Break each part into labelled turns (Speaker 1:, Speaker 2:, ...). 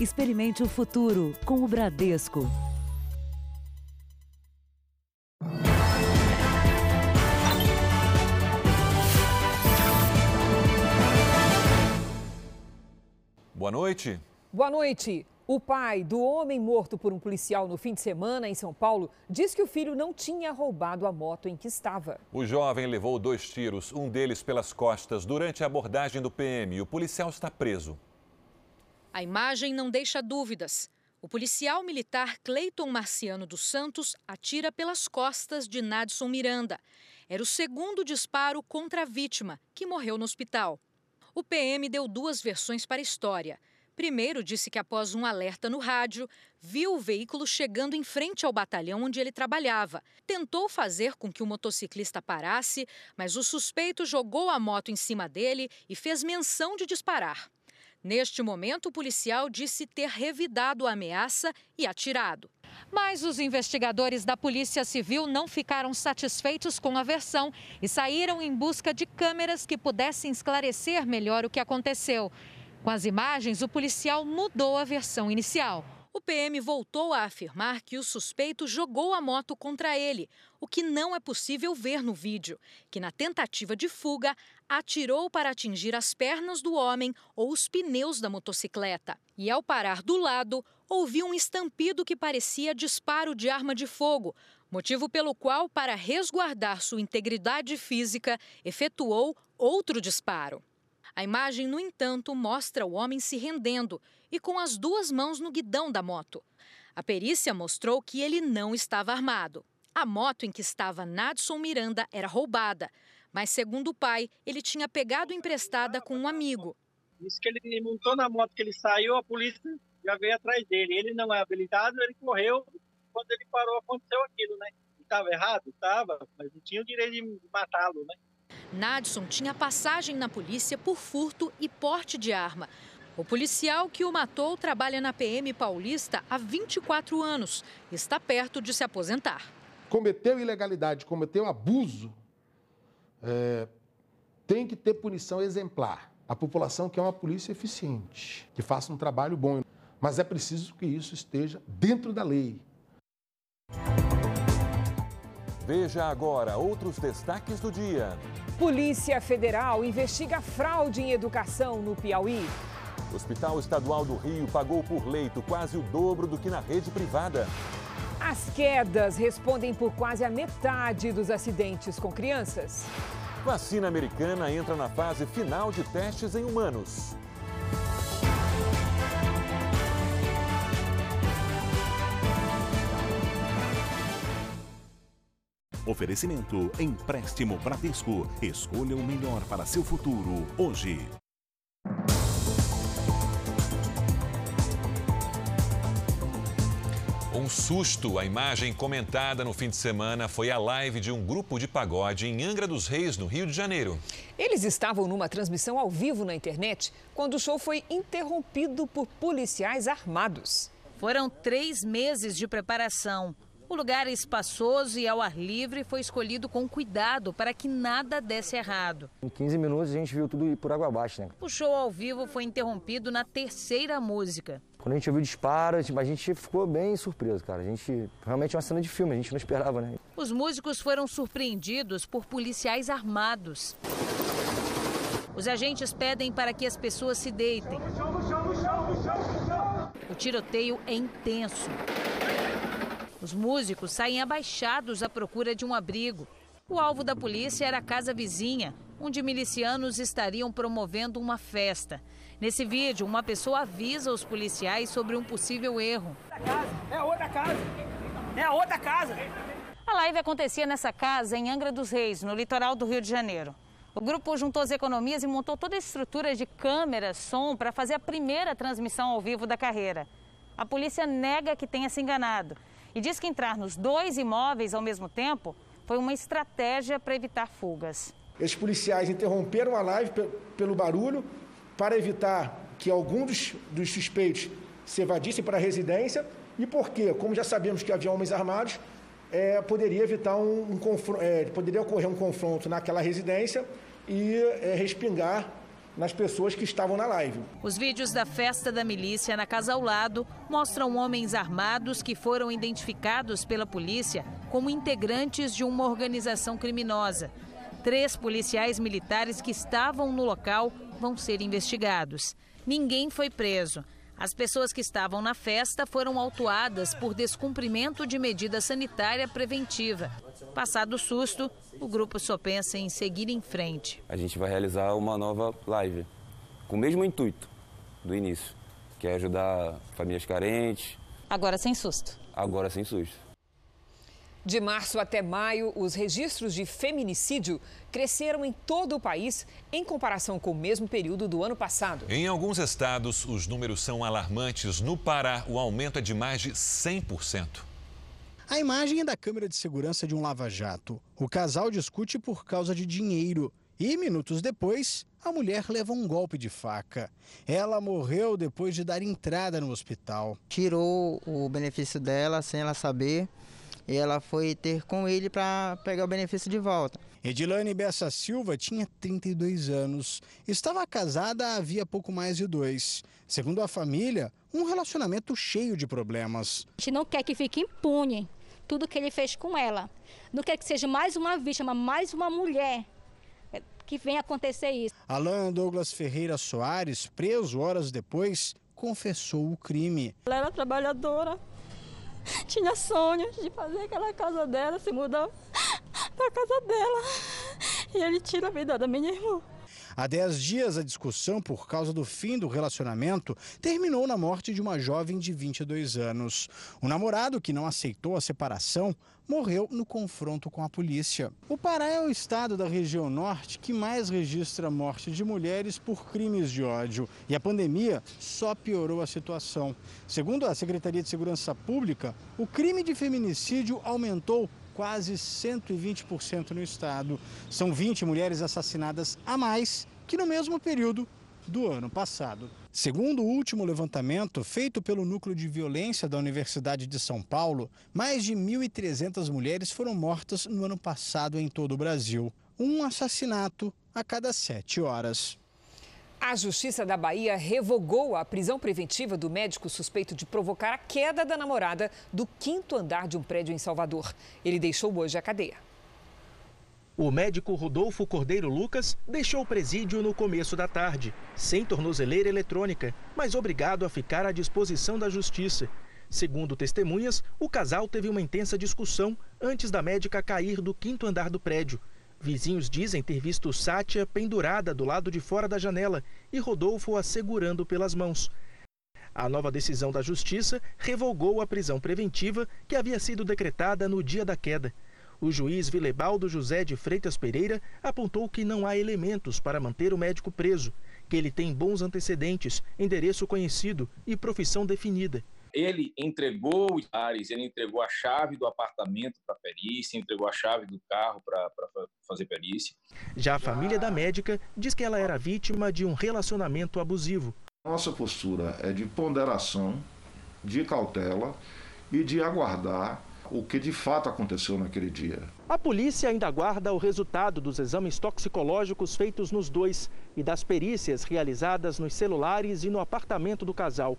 Speaker 1: Experimente o futuro com o Bradesco.
Speaker 2: Boa noite.
Speaker 3: Boa noite. O pai do homem morto por um policial no fim de semana em São Paulo diz que o filho não tinha roubado a moto em que estava.
Speaker 2: O jovem levou dois tiros, um deles pelas costas, durante a abordagem do PM e o policial está preso.
Speaker 4: A imagem não deixa dúvidas. O policial militar Cleiton Marciano dos Santos atira pelas costas de Nadson Miranda. Era o segundo disparo contra a vítima, que morreu no hospital. O PM deu duas versões para a história. Primeiro, disse que após um alerta no rádio, viu o veículo chegando em frente ao batalhão onde ele trabalhava. Tentou fazer com que o motociclista parasse, mas o suspeito jogou a moto em cima dele e fez menção de disparar. Neste momento, o policial disse ter revidado a ameaça e atirado. Mas os investigadores da Polícia Civil não ficaram satisfeitos com a versão e saíram em busca de câmeras que pudessem esclarecer melhor o que aconteceu. Com as imagens, o policial mudou a versão inicial. O PM voltou a afirmar que o suspeito jogou a moto contra ele, o que não é possível ver no vídeo, que na tentativa de fuga atirou para atingir as pernas do homem ou os pneus da motocicleta. E ao parar do lado, ouviu um estampido que parecia disparo de arma de fogo, motivo pelo qual, para resguardar sua integridade física, efetuou outro disparo. A imagem, no entanto, mostra o homem se rendendo e com as duas mãos no guidão da moto. A perícia mostrou que ele não estava armado. A moto em que estava Nadson Miranda era roubada, mas, segundo o pai, ele tinha pegado emprestada com um amigo.
Speaker 5: Disse que ele montou na moto que ele saiu, a polícia já veio atrás dele. Ele não é habilitado, ele correu. Quando ele parou, aconteceu aquilo, né? Estava errado? Estava, mas não tinha o direito de matá-lo, né?
Speaker 4: Nadson tinha passagem na polícia por furto e porte de arma. O policial que o matou trabalha na PM paulista há 24 anos está perto de se aposentar.
Speaker 6: Cometeu ilegalidade, cometeu abuso, é, tem que ter punição exemplar. A população quer uma polícia eficiente, que faça um trabalho bom, mas é preciso que isso esteja dentro da lei.
Speaker 2: Veja agora outros destaques do dia.
Speaker 3: Polícia Federal investiga fraude em educação no Piauí.
Speaker 2: O Hospital Estadual do Rio pagou por leito quase o dobro do que na rede privada.
Speaker 3: As quedas respondem por quase a metade dos acidentes com crianças.
Speaker 2: Vacina americana entra na fase final de testes em humanos.
Speaker 7: Oferecimento Empréstimo Bradesco. Escolha o melhor para seu futuro hoje.
Speaker 2: Um susto. A imagem comentada no fim de semana foi a live de um grupo de pagode em Angra dos Reis, no Rio de Janeiro.
Speaker 3: Eles estavam numa transmissão ao vivo na internet quando o show foi interrompido por policiais armados.
Speaker 8: Foram três meses de preparação. O lugar espaçoso e ao ar livre foi escolhido com cuidado para que nada desse errado.
Speaker 9: Em 15 minutos a gente viu tudo ir por água abaixo, né?
Speaker 8: O show ao vivo foi interrompido na terceira música.
Speaker 9: Quando a gente ouviu o disparo, a gente ficou bem surpreso, cara. A gente realmente é uma cena de filme, a gente não esperava, né?
Speaker 8: Os músicos foram surpreendidos por policiais armados. Os agentes pedem para que as pessoas se deitem. O tiroteio é intenso. Os músicos saem abaixados à procura de um abrigo. O alvo da polícia era a casa vizinha, onde milicianos estariam promovendo uma festa. Nesse vídeo, uma pessoa avisa os policiais sobre um possível erro.
Speaker 10: É outra casa! É outra casa!
Speaker 8: A live acontecia nessa casa em Angra dos Reis, no litoral do Rio de Janeiro. O grupo juntou as economias e montou toda a estrutura de câmera, som para fazer a primeira transmissão ao vivo da carreira. A polícia nega que tenha se enganado e diz que entrar nos dois imóveis ao mesmo tempo foi uma estratégia para evitar fugas.
Speaker 6: Esses policiais interromperam a live pelo barulho para evitar que algum dos, dos suspeitos se evadissem para a residência e porque, como já sabemos que havia homens armados, é, poderia evitar um, um é, poderia ocorrer um confronto naquela residência e é, respingar
Speaker 11: nas pessoas que estavam na live.
Speaker 8: Os vídeos da festa da milícia na casa ao lado mostram homens armados que foram identificados pela polícia como integrantes de uma organização criminosa. Três policiais militares que estavam no local vão ser investigados. Ninguém foi preso. As pessoas que estavam na festa foram autuadas por descumprimento de medida sanitária preventiva. Passado o susto, o grupo só pensa em seguir em frente.
Speaker 12: A gente vai realizar uma nova live com o mesmo intuito do início, que é ajudar famílias carentes.
Speaker 8: Agora sem susto.
Speaker 12: Agora sem susto.
Speaker 3: De março até maio, os registros de feminicídio cresceram em todo o país em comparação com o mesmo período do ano passado.
Speaker 2: Em alguns estados, os números são alarmantes. No Pará, o aumento é de mais de 100%.
Speaker 13: A imagem é da câmera de segurança de um lava-jato. O casal discute por causa de dinheiro. E minutos depois, a mulher leva um golpe de faca. Ela morreu depois de dar entrada no hospital.
Speaker 14: Tirou o benefício dela sem ela saber e ela foi ter com ele para pegar o benefício de volta.
Speaker 13: Edilane Bessa Silva tinha 32 anos. Estava casada havia pouco mais de dois. Segundo a família, um relacionamento cheio de problemas.
Speaker 15: A gente não quer que fique impune tudo que ele fez com ela. Não quer que seja mais uma vítima, mais uma mulher que venha acontecer isso.
Speaker 13: Alan Douglas Ferreira Soares, preso horas depois, confessou o crime.
Speaker 15: Ela era trabalhadora, tinha sonhos de fazer aquela casa dela, se mudar para casa dela. E ele tira a vida da minha irmã.
Speaker 13: Há 10 dias, a discussão por causa do fim do relacionamento terminou na morte de uma jovem de 22 anos. O namorado, que não aceitou a separação, morreu no confronto com a polícia. O Pará é o estado da região norte que mais registra morte de mulheres por crimes de ódio. E a pandemia só piorou a situação. Segundo a Secretaria de Segurança Pública, o crime de feminicídio aumentou quase 120% no estado. São 20 mulheres assassinadas a mais que no mesmo período do ano passado. Segundo o último levantamento feito pelo Núcleo de Violência da Universidade de São Paulo, mais de 1.300 mulheres foram mortas no ano passado em todo o Brasil. Um assassinato a cada sete horas.
Speaker 3: A Justiça da Bahia revogou a prisão preventiva do médico suspeito de provocar a queda da namorada do quinto andar de um prédio em Salvador. Ele deixou hoje a cadeia.
Speaker 16: O médico Rodolfo Cordeiro Lucas deixou o presídio no começo da tarde, sem tornozeleira eletrônica, mas obrigado a ficar à disposição da justiça. Segundo testemunhas, o casal teve uma intensa discussão antes da médica cair do quinto andar do prédio. Vizinhos dizem ter visto Sátia pendurada do lado de fora da janela e Rodolfo a segurando pelas mãos. A nova decisão da Justiça revogou a prisão preventiva que havia sido decretada no dia da queda. O juiz Vilebaldo José de Freitas Pereira apontou que não há elementos para manter o médico preso, que ele tem bons antecedentes, endereço conhecido e profissão definida.
Speaker 7: Ele entregou os ares, ele entregou a chave do apartamento para perícia, entregou a chave do carro para fazer perícia.
Speaker 16: Já a família da médica diz que ela era vítima de um relacionamento abusivo.
Speaker 17: Nossa postura é de ponderação, de cautela e de aguardar o que de fato aconteceu naquele dia.
Speaker 16: A polícia ainda aguarda o resultado dos exames toxicológicos feitos nos dois e das perícias realizadas nos celulares e no apartamento do casal.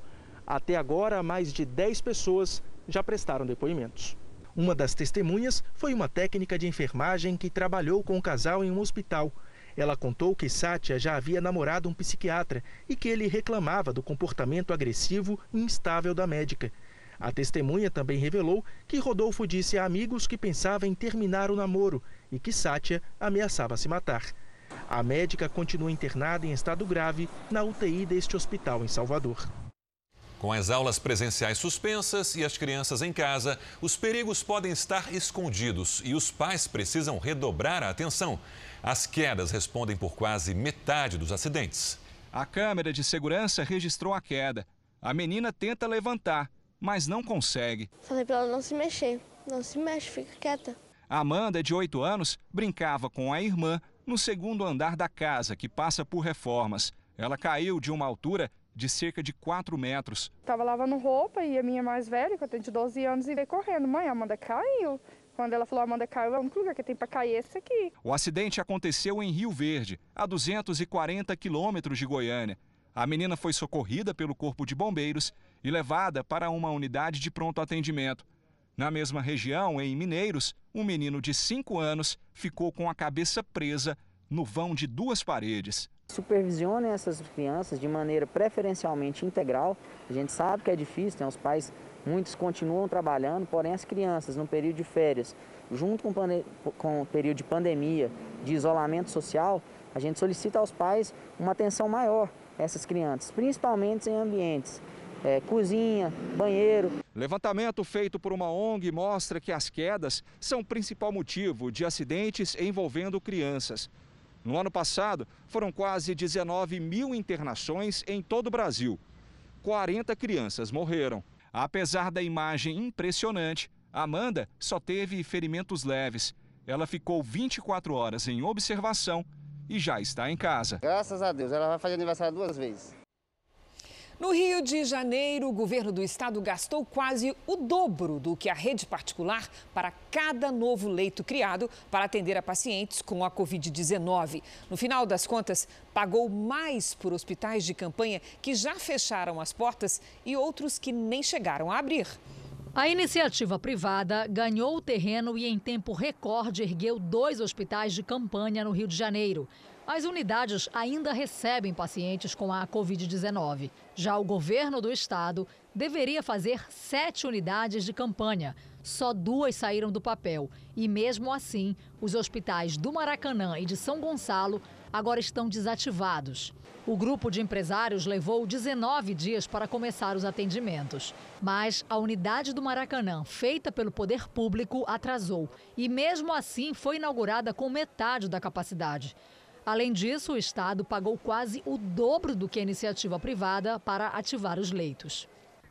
Speaker 16: Até agora, mais de 10 pessoas já prestaram depoimentos. Uma das testemunhas foi uma técnica de enfermagem que trabalhou com o casal em um hospital. Ela contou que Sátia já havia namorado um psiquiatra e que ele reclamava do comportamento agressivo e instável da médica. A testemunha também revelou que Rodolfo disse a amigos que pensava em terminar o namoro e que Sátia ameaçava se matar. A médica continua internada em estado grave na UTI deste hospital em Salvador.
Speaker 2: Com as aulas presenciais suspensas e as crianças em casa, os perigos podem estar escondidos e os pais precisam redobrar a atenção. As quedas respondem por quase metade dos acidentes.
Speaker 18: A câmera de segurança registrou a queda. A menina tenta levantar, mas não consegue.
Speaker 19: Falei para ela não se mexer. Não se mexe, fica quieta.
Speaker 18: A Amanda, de 8 anos, brincava com a irmã no segundo andar da casa, que passa por reformas. Ela caiu de uma altura de cerca de 4 metros.
Speaker 20: Tava lavando roupa e a minha mais velha, que eu tenho de 12 anos, e veio correndo. Mãe, a Amanda caiu. quando ela falou, Amanda caiu, é o único lugar que tem para cair é esse aqui.
Speaker 18: O acidente aconteceu em Rio Verde, a 240 quilômetros de Goiânia. A menina foi socorrida pelo Corpo de Bombeiros e levada para uma unidade de pronto atendimento. Na mesma região, em Mineiros, um menino de 5 anos ficou com a cabeça presa no vão de duas paredes.
Speaker 21: Supervisione essas crianças de maneira preferencialmente integral. A gente sabe que é difícil, tem os pais, muitos continuam trabalhando, porém as crianças no período de férias, junto com, com o período de pandemia, de isolamento social, a gente solicita aos pais uma atenção maior a essas crianças, principalmente em ambientes é, cozinha, banheiro.
Speaker 18: Levantamento feito por uma ONG mostra que as quedas são o principal motivo de acidentes envolvendo crianças. No ano passado, foram quase 19 mil internações em todo o Brasil. 40 crianças morreram. Apesar da imagem impressionante, Amanda só teve ferimentos leves. Ela ficou 24 horas em observação e já está em casa.
Speaker 22: Graças a Deus, ela vai fazer aniversário duas vezes.
Speaker 3: No Rio de Janeiro, o governo do estado gastou quase o dobro do que a rede particular para cada novo leito criado para atender a pacientes com a Covid-19. No final das contas, pagou mais por hospitais de campanha que já fecharam as portas e outros que nem chegaram a abrir.
Speaker 23: A iniciativa privada ganhou o terreno e, em tempo recorde, ergueu dois hospitais de campanha no Rio de Janeiro. As unidades ainda recebem pacientes com a Covid-19. Já o governo do estado deveria fazer sete unidades de campanha. Só duas saíram do papel. E mesmo assim, os hospitais do Maracanã e de São Gonçalo agora estão desativados. O grupo de empresários levou 19 dias para começar os atendimentos. Mas a unidade do Maracanã, feita pelo poder público, atrasou. E mesmo assim foi inaugurada com metade da capacidade. Além disso, o Estado pagou quase o dobro do que a iniciativa privada para ativar os leitos.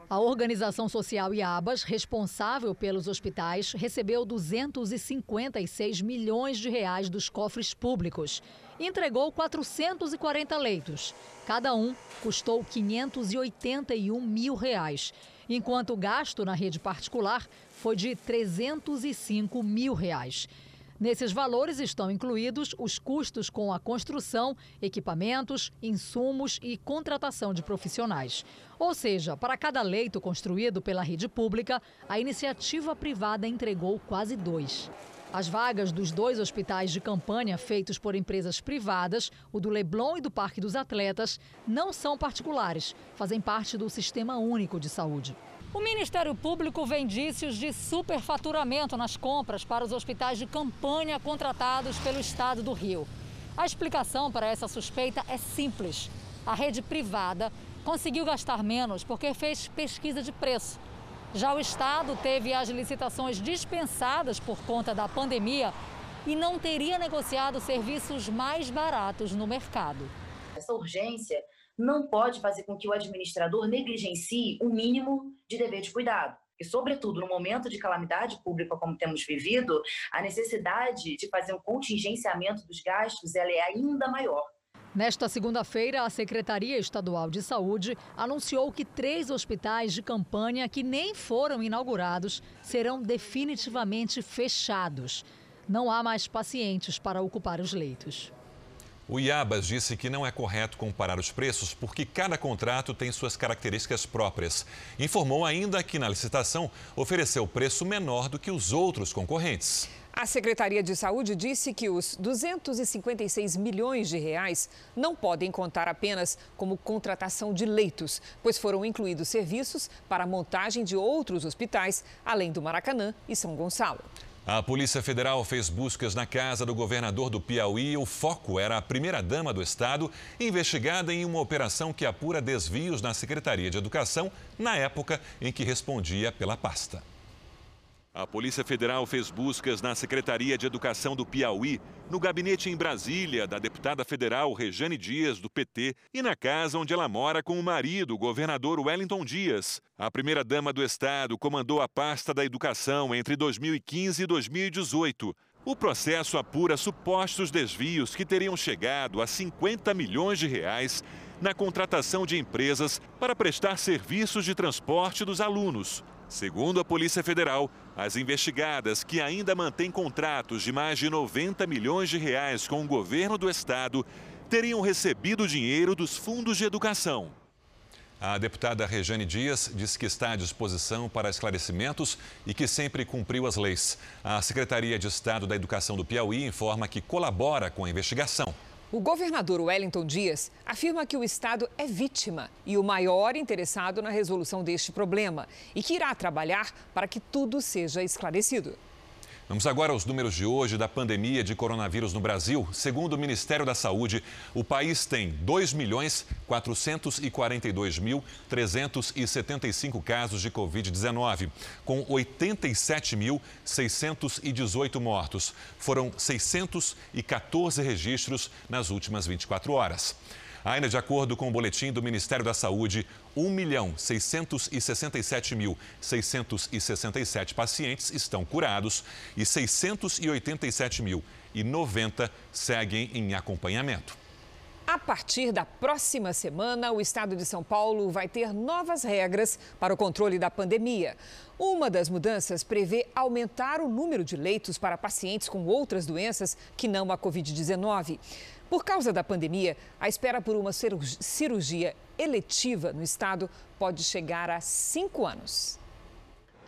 Speaker 23: A organização social IABAS, responsável pelos hospitais, recebeu 256 milhões de reais dos cofres públicos e entregou 440 leitos. Cada um custou 581 mil reais, enquanto o gasto na rede particular foi de 305 mil reais. Nesses valores estão incluídos os custos com a construção, equipamentos, insumos e contratação de profissionais. Ou seja, para cada leito construído pela rede pública, a iniciativa privada entregou quase dois. As vagas dos dois hospitais de campanha feitos por empresas privadas, o do Leblon e do Parque dos Atletas, não são particulares, fazem parte do Sistema Único de Saúde. O Ministério Público vê indícios de superfaturamento nas compras para os hospitais de campanha contratados pelo Estado do Rio. A explicação para essa suspeita é simples. A rede privada conseguiu gastar menos porque fez pesquisa de preço. Já o Estado teve as licitações dispensadas por conta da pandemia e não teria negociado serviços mais baratos no mercado.
Speaker 24: Essa urgência não pode fazer com que o administrador negligencie o mínimo de dever de cuidado. E, sobretudo, no momento de calamidade pública como temos vivido, a necessidade de fazer um contingenciamento dos gastos ela é ainda maior.
Speaker 23: Nesta segunda-feira, a Secretaria Estadual de Saúde anunciou que três hospitais de campanha que nem foram inaugurados serão definitivamente fechados. Não há mais pacientes para ocupar os leitos.
Speaker 2: O Iabas disse que não é correto comparar os preços porque cada contrato tem suas características próprias. Informou ainda que na licitação ofereceu preço menor do que os outros concorrentes.
Speaker 3: A Secretaria de Saúde disse que os 256 milhões de reais não podem contar apenas como contratação de leitos, pois foram incluídos serviços para a montagem de outros hospitais, além do Maracanã e São Gonçalo.
Speaker 2: A Polícia Federal fez buscas na casa do governador do Piauí. O foco era a primeira-dama do estado, investigada em uma operação que apura desvios na Secretaria de Educação, na época em que respondia pela pasta. A Polícia Federal fez buscas na Secretaria de Educação do Piauí, no gabinete em Brasília da deputada federal Rejane Dias, do PT, e na casa onde ela mora com o marido, o governador Wellington Dias. A primeira-dama do Estado comandou a pasta da educação entre 2015 e 2018. O processo apura supostos desvios que teriam chegado a 50 milhões de reais na contratação de empresas para prestar serviços de transporte dos alunos. Segundo a Polícia Federal, as investigadas que ainda mantêm contratos de mais de 90 milhões de reais com o governo do estado teriam recebido dinheiro dos fundos de educação. A deputada Rejane Dias diz que está à disposição para esclarecimentos e que sempre cumpriu as leis. A Secretaria de Estado da Educação do Piauí informa que colabora com a investigação.
Speaker 3: O governador Wellington Dias afirma que o Estado é vítima e o maior interessado na resolução deste problema e que irá trabalhar para que tudo seja esclarecido.
Speaker 2: Vamos agora aos números de hoje da pandemia de coronavírus no Brasil. Segundo o Ministério da Saúde, o país tem 2 milhões 442 mil 375 casos de Covid-19, com 87.618 mortos. Foram 614 registros nas últimas 24 horas. Ainda de acordo com o boletim do Ministério da Saúde, 1.667.667 pacientes estão curados e 687.090 seguem em acompanhamento.
Speaker 3: A partir da próxima semana, o estado de São Paulo vai ter novas regras para o controle da pandemia. Uma das mudanças prevê aumentar o número de leitos para pacientes com outras doenças que não a Covid-19. Por causa da pandemia, a espera por uma cirurgia eletiva no estado pode chegar a cinco anos.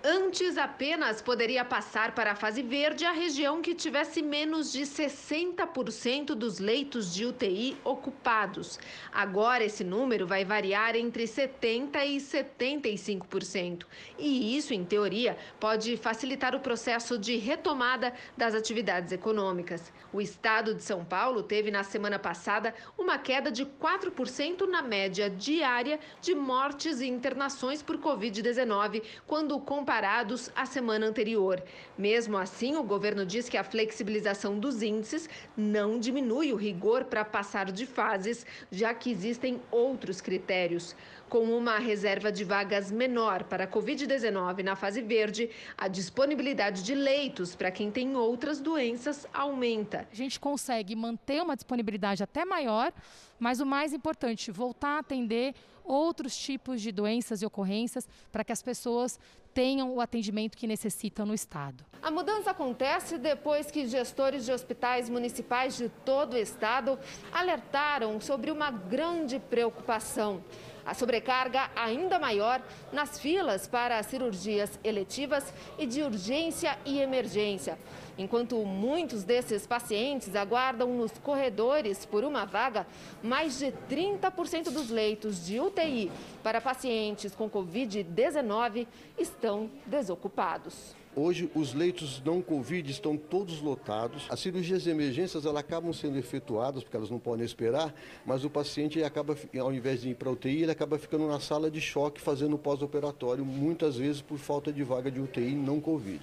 Speaker 25: Antes, apenas poderia passar para a fase verde a região que tivesse menos de 60% dos leitos de UTI ocupados. Agora, esse número vai variar entre 70% e 75%. E isso, em teoria, pode facilitar o processo de retomada das atividades econômicas. O estado de São Paulo teve, na semana passada, uma queda de 4% na média diária de mortes e internações por Covid-19, quando comparado comparados à semana anterior. Mesmo assim, o governo diz que a flexibilização dos índices não diminui o rigor para passar de fases, já que existem outros critérios. Com uma reserva de vagas menor para a Covid-19 na fase verde, a disponibilidade de leitos para quem tem outras doenças aumenta.
Speaker 26: A gente consegue manter uma disponibilidade até maior, mas o mais importante, voltar a atender outros tipos de doenças e ocorrências para que as pessoas tenham o atendimento que necessitam no Estado.
Speaker 25: A mudança acontece depois que gestores de hospitais municipais de todo o Estado alertaram sobre uma grande preocupação. A sobrecarga ainda maior nas filas para cirurgias eletivas e de urgência e emergência. Enquanto muitos desses pacientes aguardam nos corredores por uma vaga, mais de 30% dos leitos de UTI para pacientes com Covid-19 estão desocupados.
Speaker 27: Hoje, os leitos não Covid estão todos lotados. As cirurgias de emergências elas acabam sendo efetuadas, porque elas não podem esperar, mas o paciente acaba, ao invés de ir para a UTI, ele acaba ficando na sala de choque fazendo pós-operatório, muitas vezes por falta de vaga de UTI não Covid.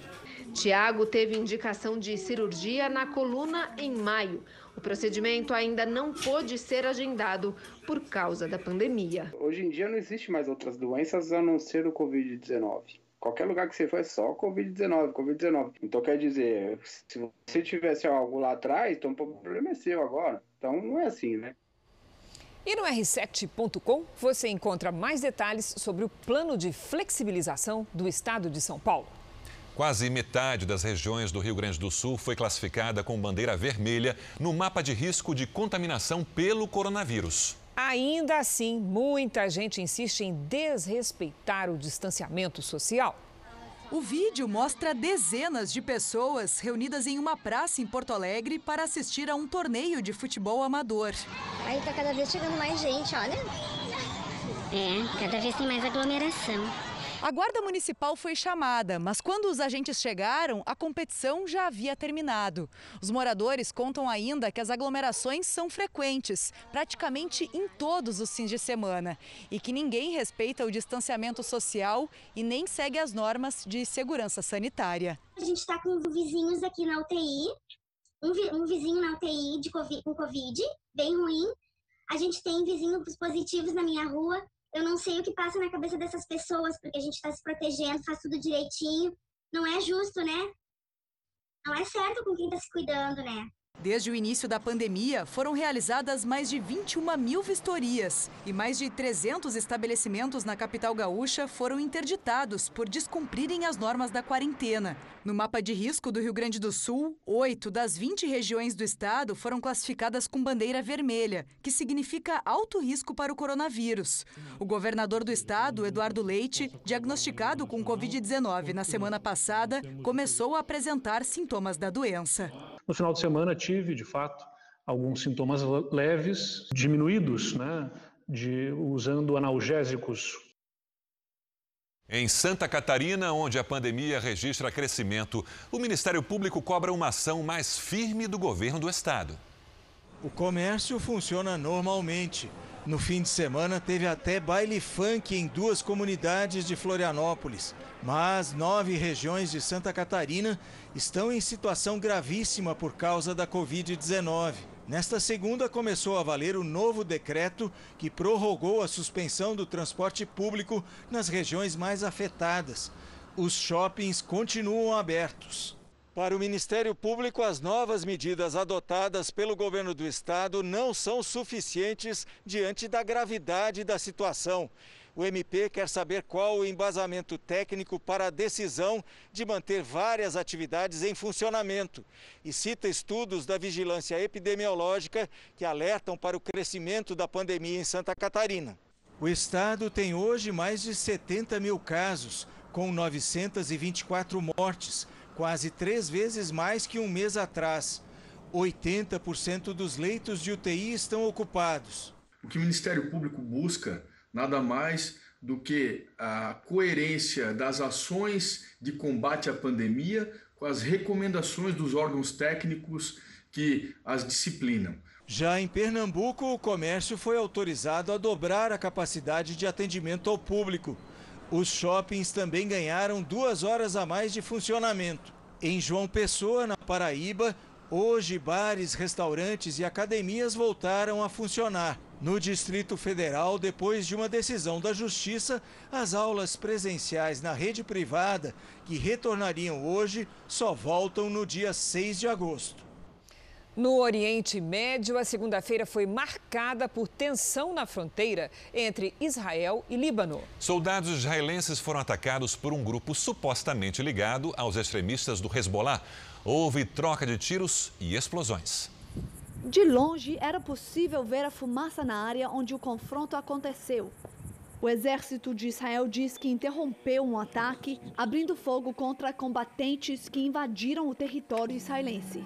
Speaker 25: Tiago teve indicação de cirurgia na coluna em maio. O procedimento ainda não pôde ser agendado por causa da pandemia.
Speaker 28: Hoje em dia não existe mais outras doenças a não ser o Covid-19. Qualquer lugar que você for é só Covid-19, Covid-19. Então quer dizer, se você tivesse algo lá atrás, então o problema é seu agora. Então não é assim, né?
Speaker 3: E no r7.com você encontra mais detalhes sobre o plano de flexibilização do estado de São Paulo.
Speaker 2: Quase metade das regiões do Rio Grande do Sul foi classificada com bandeira vermelha no mapa de risco de contaminação pelo coronavírus.
Speaker 3: Ainda assim, muita gente insiste em desrespeitar o distanciamento social.
Speaker 29: O vídeo mostra dezenas de pessoas reunidas em uma praça em Porto Alegre para assistir a um torneio de futebol amador.
Speaker 30: Aí tá cada vez chegando mais gente, olha.
Speaker 31: É, cada vez tem mais aglomeração.
Speaker 29: A guarda municipal foi chamada, mas quando os agentes chegaram, a competição já havia terminado. Os moradores contam ainda que as aglomerações são frequentes, praticamente em todos os fins de semana, e que ninguém respeita o distanciamento social e nem segue as normas de segurança sanitária.
Speaker 31: A gente está com vizinhos aqui na UTI, um, vi um vizinho na UTI de COVID, com Covid, bem ruim. A gente tem vizinhos positivos na minha rua, eu não sei o que passa na cabeça dessas pessoas, porque a gente está se protegendo, faz tudo direitinho. Não é justo, né? Não é certo com quem está se cuidando, né?
Speaker 32: Desde o início da pandemia, foram realizadas mais de 21 mil vistorias e mais de 300 estabelecimentos na capital gaúcha foram interditados por descumprirem as normas da quarentena. No mapa de risco do Rio Grande do Sul, oito das 20 regiões do estado foram classificadas com bandeira vermelha, que significa alto risco para o coronavírus. O governador do estado, Eduardo Leite, diagnosticado com Covid-19 na semana passada, começou a apresentar sintomas da doença.
Speaker 33: No final de semana tive, de fato, alguns sintomas leves, diminuídos, né, de, usando analgésicos.
Speaker 2: Em Santa Catarina, onde a pandemia registra crescimento, o Ministério Público cobra uma ação mais firme do governo do estado.
Speaker 34: O comércio funciona normalmente. No fim de semana, teve até baile funk em duas comunidades de Florianópolis. Mas nove regiões de Santa Catarina estão em situação gravíssima por causa da Covid-19. Nesta segunda, começou a valer o novo decreto que prorrogou a suspensão do transporte público nas regiões mais afetadas. Os shoppings continuam abertos. Para o Ministério Público, as novas medidas adotadas pelo governo do estado não são suficientes diante da gravidade da situação. O MP quer saber qual o embasamento técnico para a decisão de manter várias atividades em funcionamento e cita estudos da vigilância epidemiológica que alertam para o crescimento da pandemia em Santa Catarina. O estado tem hoje mais de 70 mil casos, com 924 mortes quase três vezes mais que um mês atrás. 80% dos leitos de UTI estão ocupados.
Speaker 35: O que o Ministério Público busca nada mais do que a coerência das ações de combate à pandemia com as recomendações dos órgãos técnicos que as disciplinam.
Speaker 34: Já em Pernambuco, o comércio foi autorizado a dobrar a capacidade de atendimento ao público. Os shoppings também ganharam duas horas a mais de funcionamento. Em João Pessoa, na Paraíba, hoje bares, restaurantes e academias voltaram a funcionar. No Distrito Federal, depois de uma decisão da Justiça, as aulas presenciais na rede privada, que retornariam hoje, só voltam no dia 6 de agosto.
Speaker 3: No Oriente Médio, a segunda-feira foi marcada por tensão na fronteira entre Israel e Líbano.
Speaker 2: Soldados israelenses foram atacados por um grupo supostamente ligado aos extremistas do Hezbollah. Houve troca de tiros e explosões.
Speaker 36: De longe, era possível ver a fumaça na área onde o confronto aconteceu. O exército de Israel diz que interrompeu um ataque, abrindo fogo contra combatentes que invadiram o território israelense.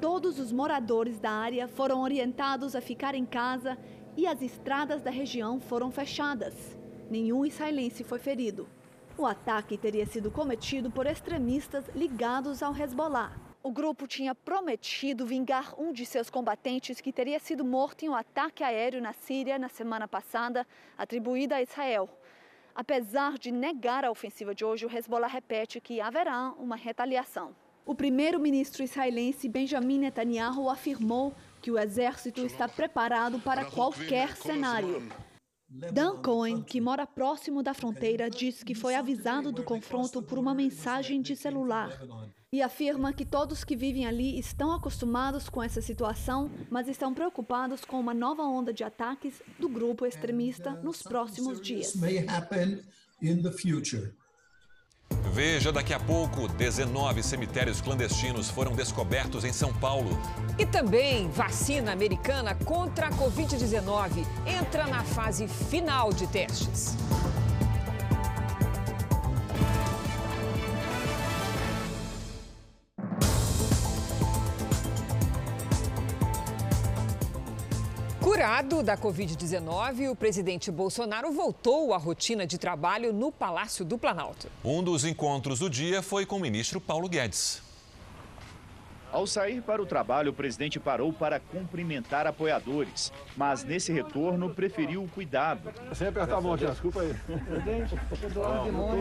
Speaker 36: Todos os moradores da área foram orientados a ficar em casa e as estradas da região foram fechadas. Nenhum israelense foi ferido. O ataque teria sido cometido por extremistas ligados ao Hezbollah. O grupo tinha prometido vingar um de seus combatentes que teria sido morto em um ataque aéreo na Síria na semana passada, atribuída a Israel. Apesar de negar a ofensiva de hoje, o Hezbollah repete que haverá uma retaliação. O primeiro-ministro israelense Benjamin Netanyahu afirmou que o exército está preparado para qualquer cenário. Dan Cohen, que mora próximo da fronteira, diz que foi avisado do confronto por uma mensagem de celular e afirma que todos que vivem ali estão acostumados com essa situação, mas estão preocupados com uma nova onda de ataques do grupo extremista nos próximos dias.
Speaker 2: Veja daqui a pouco: 19 cemitérios clandestinos foram descobertos em São Paulo.
Speaker 3: E também vacina americana contra a Covid-19 entra na fase final de testes. Curado da Covid-19, o presidente Bolsonaro voltou à rotina de trabalho no Palácio do Planalto.
Speaker 2: Um dos encontros do dia foi com o ministro Paulo Guedes.
Speaker 37: Ao sair para o trabalho, o presidente parou para cumprimentar apoiadores, mas nesse retorno preferiu o cuidado.
Speaker 38: Sem apertar a mão, desculpa aí. Presidente,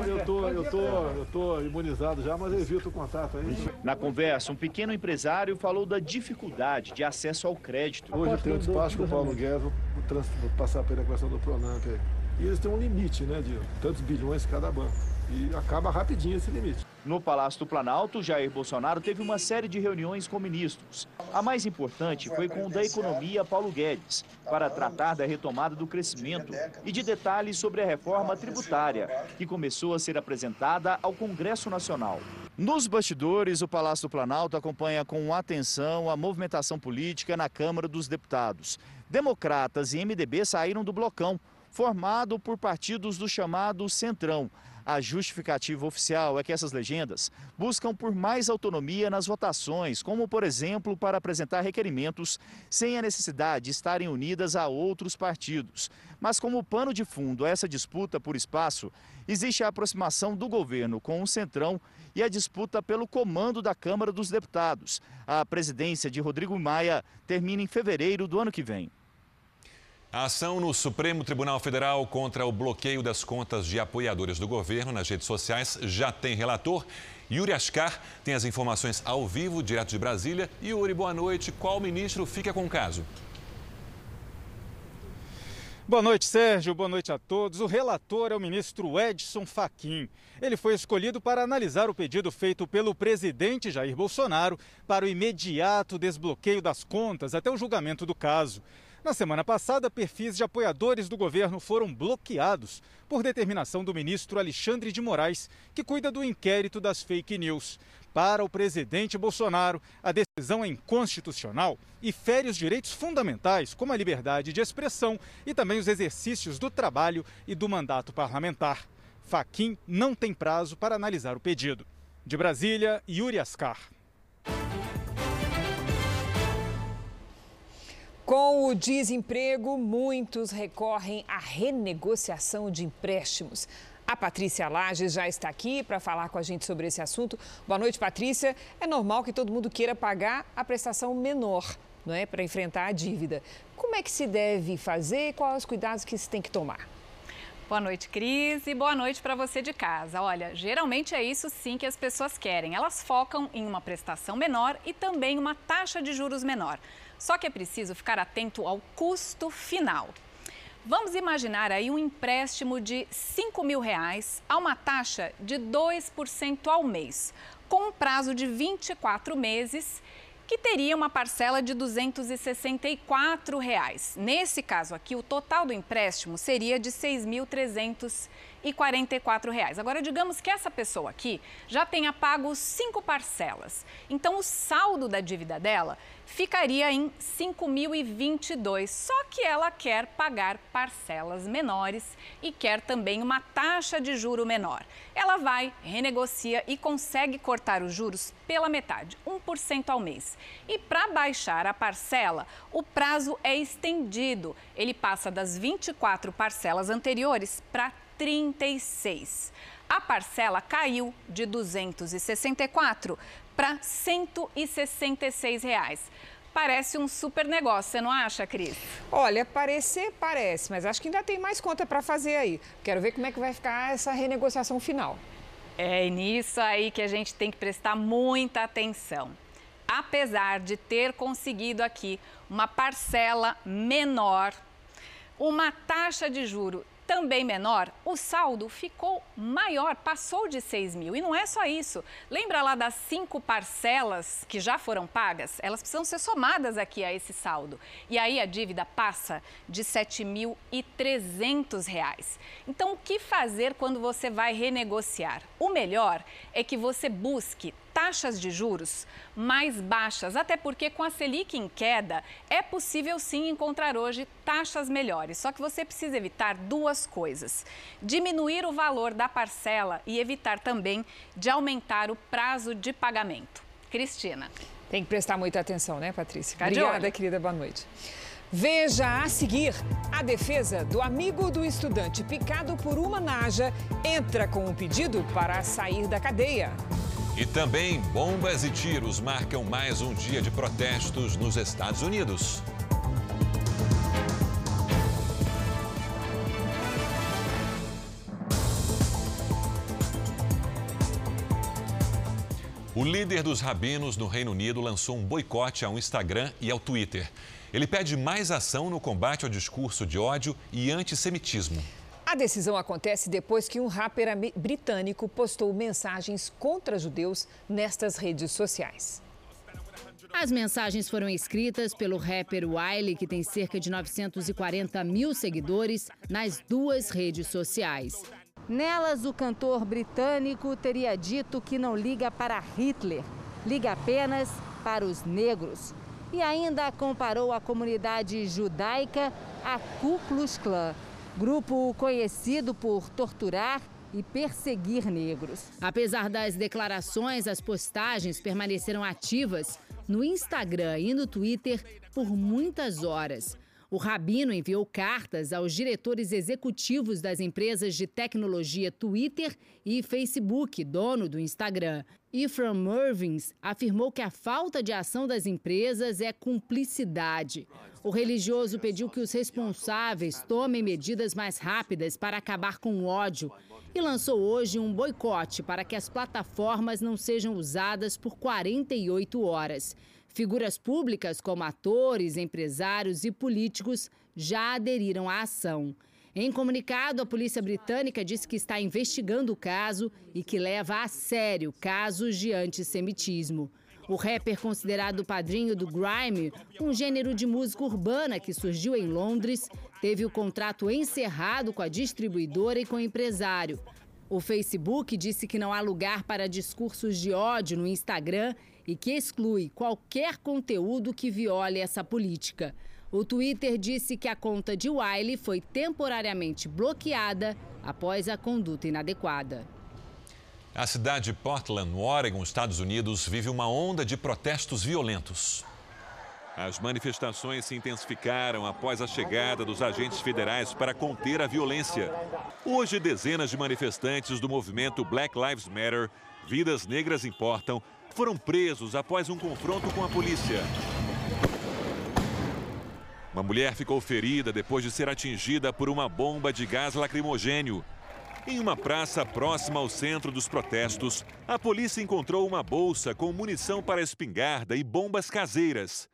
Speaker 38: eu tô, eu tô, eu tô imunizado já, mas evito o contato aí.
Speaker 37: Na conversa, um pequeno empresário falou da dificuldade de acesso ao crédito.
Speaker 38: Hoje eu tenho um despacho com o Paulo Guedes, vou passar pela questão do Pronamp aí.
Speaker 39: e eles têm um limite né, de tantos bilhões cada banco. E acaba rapidinho esse limite.
Speaker 37: No Palácio do Planalto, Jair Bolsonaro teve uma série de reuniões com ministros. A mais importante foi com o da Economia, Paulo Guedes, para tratar da retomada do crescimento e de detalhes sobre a reforma tributária, que começou a ser apresentada ao Congresso Nacional. Nos bastidores, o Palácio do Planalto acompanha com atenção a movimentação política na Câmara dos Deputados. Democratas e MDB saíram do blocão, formado por partidos do chamado Centrão. A justificativa oficial é que essas legendas buscam por mais autonomia nas votações, como, por exemplo, para apresentar requerimentos sem a necessidade de estarem unidas a outros partidos. Mas, como pano de fundo a essa disputa por espaço, existe a aproximação do governo com o Centrão e a disputa pelo comando da Câmara dos Deputados. A presidência de Rodrigo Maia termina em fevereiro do ano que vem.
Speaker 2: A ação no Supremo Tribunal Federal contra o bloqueio das contas de apoiadores do governo nas redes sociais já tem relator. Yuri Ascar tem as informações ao vivo, direto de Brasília. Yuri, boa noite. Qual ministro fica com o caso?
Speaker 32: Boa noite, Sérgio. Boa noite a todos. O relator é o ministro Edson Fachin. Ele foi escolhido para analisar o pedido feito pelo presidente Jair Bolsonaro para o imediato desbloqueio das contas até o julgamento do caso. Na semana passada, perfis de apoiadores do governo foram bloqueados por determinação do ministro Alexandre de Moraes, que cuida do inquérito das fake news. Para o presidente Bolsonaro, a decisão é inconstitucional e fere os direitos fundamentais, como a liberdade de expressão e também os exercícios do trabalho e do mandato parlamentar. Faquim não tem prazo para analisar o pedido. De Brasília, Yuri Ascar.
Speaker 3: Com o desemprego, muitos recorrem à renegociação de empréstimos. A Patrícia Lages já está aqui para falar com a gente sobre esse assunto. Boa noite, Patrícia. É normal que todo mundo queira pagar a prestação menor, não é, para enfrentar a dívida. Como é que se deve fazer quais os cuidados que se tem que tomar?
Speaker 40: Boa noite, Cris, e boa noite para você de casa. Olha, geralmente é isso sim que as pessoas querem. Elas focam em uma prestação menor e também uma taxa de juros menor. Só que é preciso ficar atento ao custo final. Vamos imaginar aí um empréstimo de 5 mil reais a uma taxa de 2% ao mês, com um prazo de 24 meses, que teria uma parcela de 264 reais. Nesse caso aqui, o total do empréstimo seria de R$ 6.300 e R$ reais. Agora, digamos que essa pessoa aqui já tenha pago cinco parcelas. Então, o saldo da dívida dela ficaria em 5.022. Só que ela quer pagar parcelas menores e quer também uma taxa de juro menor. Ela vai, renegocia e consegue cortar os juros pela metade, 1% ao mês. E para baixar a parcela, o prazo é estendido. Ele passa das 24 parcelas anteriores para 36. A parcela caiu de 264 para 166 reais. Parece um super negócio, você não acha, Cris?
Speaker 3: Olha, parecer parece, mas acho que ainda tem mais conta para fazer aí. Quero ver como é que vai ficar essa renegociação final.
Speaker 40: É nisso aí que a gente tem que prestar muita atenção. Apesar de ter conseguido aqui uma parcela menor, uma taxa de juro também menor, o saldo ficou maior, passou de 6 mil. E não é só isso. Lembra lá das cinco parcelas que já foram pagas? Elas precisam ser somadas aqui a esse saldo. E aí a dívida passa de R$ 7.300. Então, o que fazer quando você vai renegociar? O melhor é que você busque taxas de juros mais baixas, até porque com a Selic em queda é possível sim encontrar hoje taxas melhores. Só que você precisa evitar duas coisas: diminuir o valor da parcela e evitar também de aumentar o prazo de pagamento. Cristina.
Speaker 3: Tem que prestar muita atenção, né, Patrícia? Fica Obrigada, querida. Boa noite. Veja a seguir: a defesa do amigo do estudante picado por uma naja entra com um pedido para sair da cadeia.
Speaker 2: E também bombas e tiros marcam mais um dia de protestos nos Estados Unidos. O líder dos rabinos no Reino Unido lançou um boicote ao Instagram e ao Twitter. Ele pede mais ação no combate ao discurso de ódio e antissemitismo.
Speaker 3: A decisão acontece depois que um rapper britânico postou mensagens contra judeus nestas redes sociais.
Speaker 41: As mensagens foram escritas pelo rapper Wiley, que tem cerca de 940 mil seguidores nas duas redes sociais.
Speaker 42: Nelas, o cantor britânico teria dito que não liga para Hitler, liga apenas para os negros. E ainda comparou a comunidade judaica a Ku Klux Klan, grupo conhecido por torturar e perseguir negros.
Speaker 41: Apesar das declarações, as postagens permaneceram ativas no Instagram e no Twitter por muitas horas. O Rabino enviou cartas aos diretores executivos das empresas de tecnologia Twitter e Facebook, dono do Instagram. Ephraim Mervins afirmou que a falta de ação das empresas é cumplicidade. O religioso pediu que os responsáveis tomem medidas mais rápidas para acabar com o ódio e lançou hoje um boicote para que as plataformas não sejam usadas por 48 horas. Figuras públicas como atores, empresários e políticos já aderiram à ação. Em comunicado, a polícia britânica disse que está investigando o caso e que leva a sério casos de antissemitismo. O rapper considerado padrinho do grime, um gênero de música urbana que surgiu em Londres, teve o contrato encerrado com a distribuidora e com o empresário. O Facebook disse que não há lugar para discursos de ódio no Instagram e que exclui qualquer conteúdo que viole essa política. O Twitter disse que a conta de Wiley foi temporariamente bloqueada após a conduta inadequada.
Speaker 2: A cidade de Portland, no Oregon, Estados Unidos, vive uma onda de protestos violentos. As manifestações se intensificaram após a chegada dos agentes federais para conter a violência. Hoje, dezenas de manifestantes do movimento Black Lives Matter, Vidas Negras Importam, foram presos após um confronto com a polícia. Uma mulher ficou ferida depois de ser atingida por uma bomba de gás lacrimogênio. Em uma praça próxima ao centro dos protestos, a polícia encontrou uma bolsa com munição para espingarda e bombas caseiras.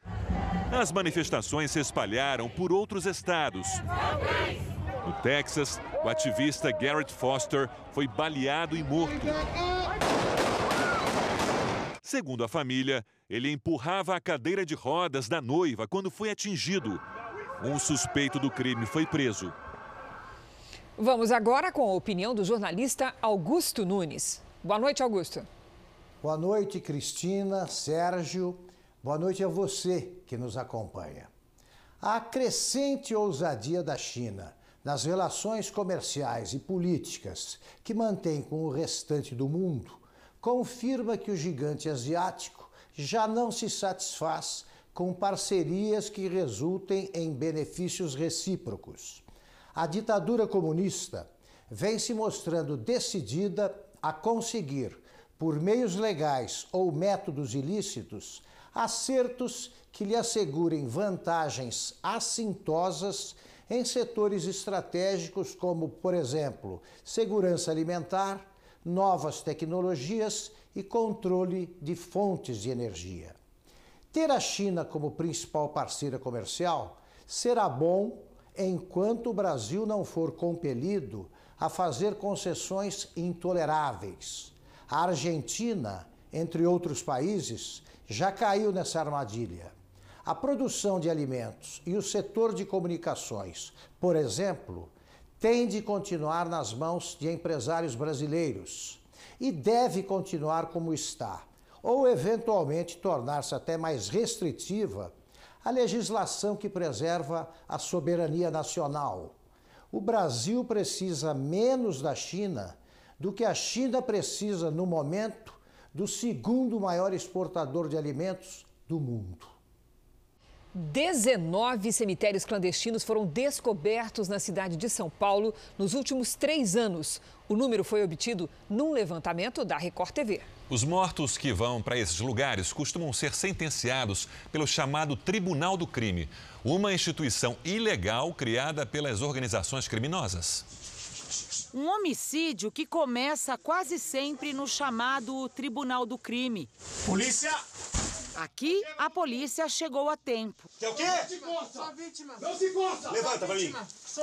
Speaker 2: As manifestações se espalharam por outros estados. No Texas, o ativista Garrett Foster foi baleado e morto. Segundo a família, ele empurrava a cadeira de rodas da noiva quando foi atingido. Um suspeito do crime foi preso.
Speaker 3: Vamos agora com a opinião do jornalista Augusto Nunes. Boa noite, Augusto.
Speaker 43: Boa noite, Cristina, Sérgio. Boa noite a você que nos acompanha. A crescente ousadia da China nas relações comerciais e políticas que mantém com o restante do mundo confirma que o gigante asiático já não se satisfaz com parcerias que resultem em benefícios recíprocos. A ditadura comunista vem se mostrando decidida a conseguir, por meios legais ou métodos ilícitos, acertos que lhe assegurem vantagens assintosas em setores estratégicos como, por exemplo, segurança alimentar, novas tecnologias e controle de fontes de energia. Ter a China como principal parceira comercial será bom enquanto o Brasil não for compelido a fazer concessões intoleráveis. A Argentina, entre outros países, já caiu nessa armadilha. A produção de alimentos e o setor de comunicações, por exemplo, tem de continuar nas mãos de empresários brasileiros e deve continuar como está, ou eventualmente tornar-se até mais restritiva a legislação que preserva a soberania nacional. O Brasil precisa menos da China do que a China precisa no momento do segundo maior exportador de alimentos do mundo.
Speaker 3: 19 cemitérios clandestinos foram descobertos na cidade de São Paulo nos últimos três anos. O número foi obtido num levantamento da Record TV.
Speaker 2: Os mortos que vão para esses lugares costumam ser sentenciados pelo chamado Tribunal do Crime, uma instituição ilegal criada pelas organizações criminosas.
Speaker 44: Um homicídio que começa quase sempre no chamado Tribunal do Crime.
Speaker 33: Polícia!
Speaker 44: Aqui, a polícia chegou a tempo.
Speaker 45: Quer o quê? Não se encosta! vítima! Não se encosta! Levanta pra mim.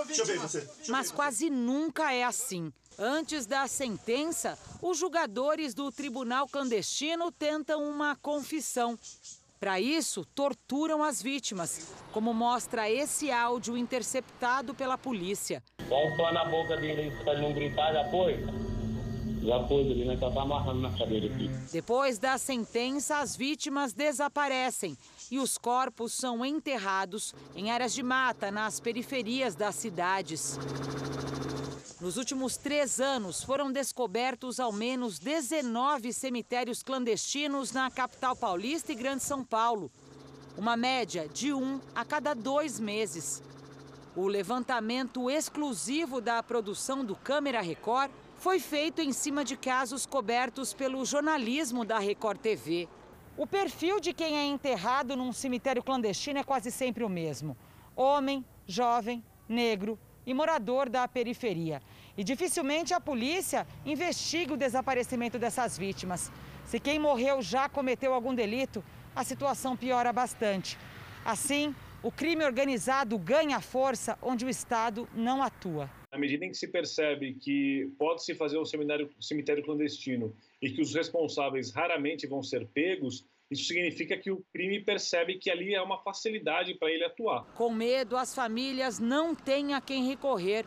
Speaker 45: Deixa eu ver você.
Speaker 44: Mas quase nunca é assim. Antes da sentença, os julgadores do tribunal clandestino tentam uma confissão. Para isso, torturam as vítimas, como mostra esse áudio interceptado pela polícia.
Speaker 46: Voltou na boca dele para ele não gritar, já foi? Já foi, ele né? Tá amarrando na cadeira aqui.
Speaker 44: Depois da sentença, as vítimas desaparecem e os corpos são enterrados em áreas de mata nas periferias das cidades. Nos últimos três anos, foram descobertos ao menos 19 cemitérios clandestinos na capital paulista e Grande São Paulo. Uma média de um a cada dois meses. O levantamento exclusivo da produção do Câmera Record foi feito em cima de casos cobertos pelo jornalismo da Record TV. O perfil de quem é enterrado num cemitério clandestino é quase sempre o mesmo: homem, jovem, negro, e morador da periferia. E dificilmente a polícia investiga o desaparecimento dessas vítimas. Se quem morreu já cometeu algum delito, a situação piora bastante. Assim, o crime organizado ganha força onde o Estado não atua.
Speaker 33: Na medida em que se percebe que pode-se fazer um cemitério, cemitério clandestino e que os responsáveis raramente vão ser pegos, isso significa que o crime percebe que ali é uma facilidade para ele atuar.
Speaker 44: Com medo, as famílias não têm a quem recorrer.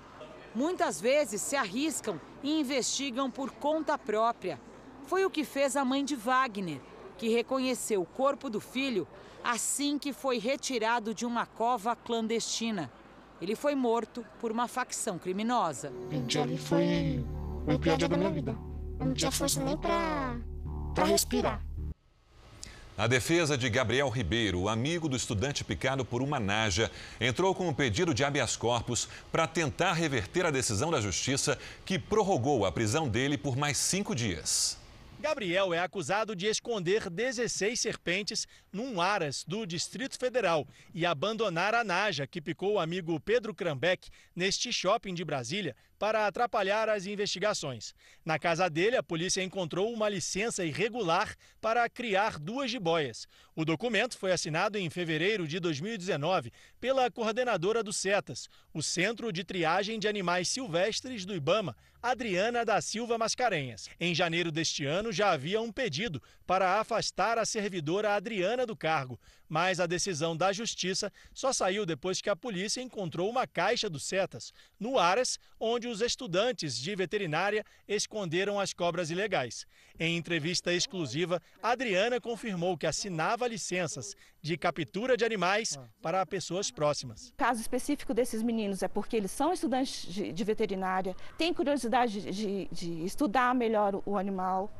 Speaker 44: Muitas vezes se arriscam e investigam por conta própria. Foi o que fez a mãe de Wagner, que reconheceu o corpo do filho assim que foi retirado de uma cova clandestina. Ele foi morto por uma facção criminosa.
Speaker 47: Ali foi o pior dia da minha vida. Eu não tinha força nem para respirar.
Speaker 2: A defesa de Gabriel Ribeiro, amigo do estudante picado por uma naja, entrou com um pedido de habeas corpus para tentar reverter a decisão da justiça que prorrogou a prisão dele por mais cinco dias.
Speaker 48: Gabriel é acusado de esconder 16 serpentes num aras do Distrito Federal e abandonar a naja que picou o amigo Pedro Krambeck neste shopping de Brasília para atrapalhar as investigações. Na casa dele, a polícia encontrou uma licença irregular para criar duas jiboias. O documento foi assinado em fevereiro de 2019 pela coordenadora do CETAS, o Centro de Triagem de Animais Silvestres do Ibama, Adriana da Silva Mascarenhas. Em janeiro deste ano, já havia um pedido para afastar a servidora Adriana do cargo, mas a decisão da Justiça só saiu depois que a polícia encontrou uma caixa do CETAS no Aras, onde os estudantes de veterinária esconderam as cobras ilegais. Em entrevista exclusiva, Adriana confirmou que assinava licenças de captura de animais para pessoas próximas.
Speaker 49: O caso específico desses meninos é porque eles são estudantes de, de veterinária, têm curiosidade de, de estudar melhor o animal.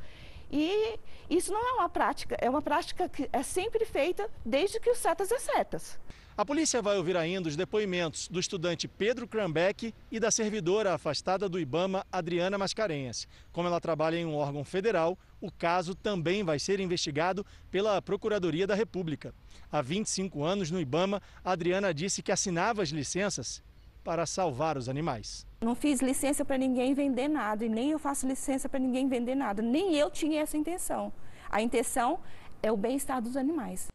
Speaker 49: E isso não é uma prática, é uma prática que é sempre feita desde que os setas é setas.
Speaker 48: A polícia vai ouvir ainda os depoimentos do estudante Pedro Krambeck e da servidora afastada do Ibama, Adriana Mascarenhas. Como ela trabalha em um órgão federal, o caso também vai ser investigado pela Procuradoria da República. Há 25 anos, no Ibama, Adriana disse que assinava as licenças para salvar os animais.
Speaker 49: Não fiz licença para ninguém vender nada e nem eu faço licença para ninguém vender nada. Nem eu tinha essa intenção. A intenção é o bem-estar dos animais.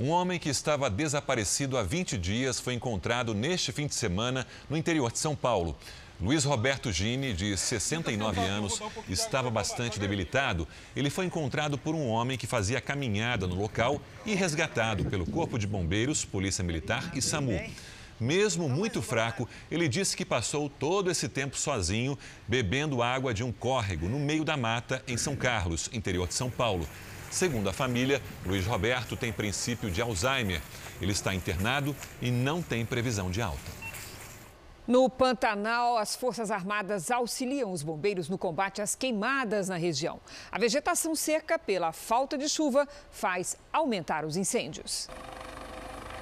Speaker 2: Um homem que estava desaparecido há 20 dias foi encontrado neste fim de semana no interior de São Paulo. Luiz Roberto Gini, de 69 anos, estava bastante debilitado. Ele foi encontrado por um homem que fazia caminhada no local e resgatado pelo Corpo de Bombeiros, Polícia Militar e SAMU. Mesmo muito fraco, ele disse que passou todo esse tempo sozinho, bebendo água de um córrego no meio da mata em São Carlos, interior de São Paulo. Segundo a família, Luiz Roberto tem princípio de Alzheimer. Ele está internado e não tem previsão de alta.
Speaker 3: No Pantanal, as Forças Armadas auxiliam os bombeiros no combate às queimadas na região. A vegetação seca, pela falta de chuva, faz aumentar os incêndios.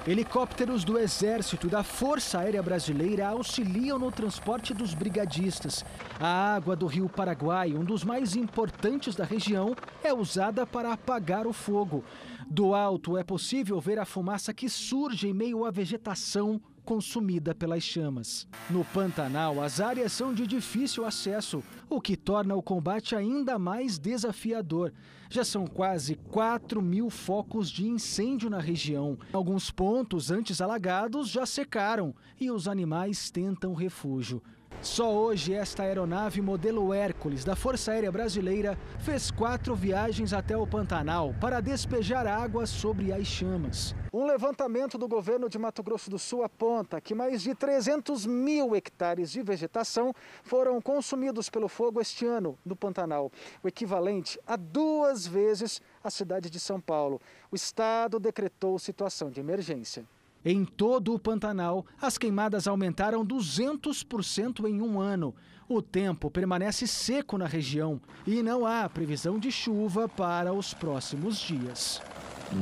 Speaker 50: Helicópteros do Exército e da Força Aérea Brasileira auxiliam no transporte dos brigadistas. A água do rio Paraguai, um dos mais importantes da região, é usada para apagar o fogo. Do alto é possível ver a fumaça que surge em meio à vegetação consumida pelas chamas. No Pantanal, as áreas são de difícil acesso, o que torna o combate ainda mais desafiador. Já são quase 4 mil focos de incêndio na região. Alguns pontos antes alagados já secaram e os animais tentam refúgio. Só hoje, esta aeronave modelo Hércules da Força Aérea Brasileira fez quatro viagens até o Pantanal para despejar água sobre as chamas. Um levantamento do governo de Mato Grosso do Sul aponta que mais de 300 mil hectares de vegetação foram consumidos pelo fogo este ano no Pantanal, o equivalente a duas vezes a cidade de São Paulo. O estado decretou situação de emergência. Em todo o Pantanal, as queimadas aumentaram 200% em um ano. O tempo permanece seco na região e não há previsão de chuva para os próximos dias.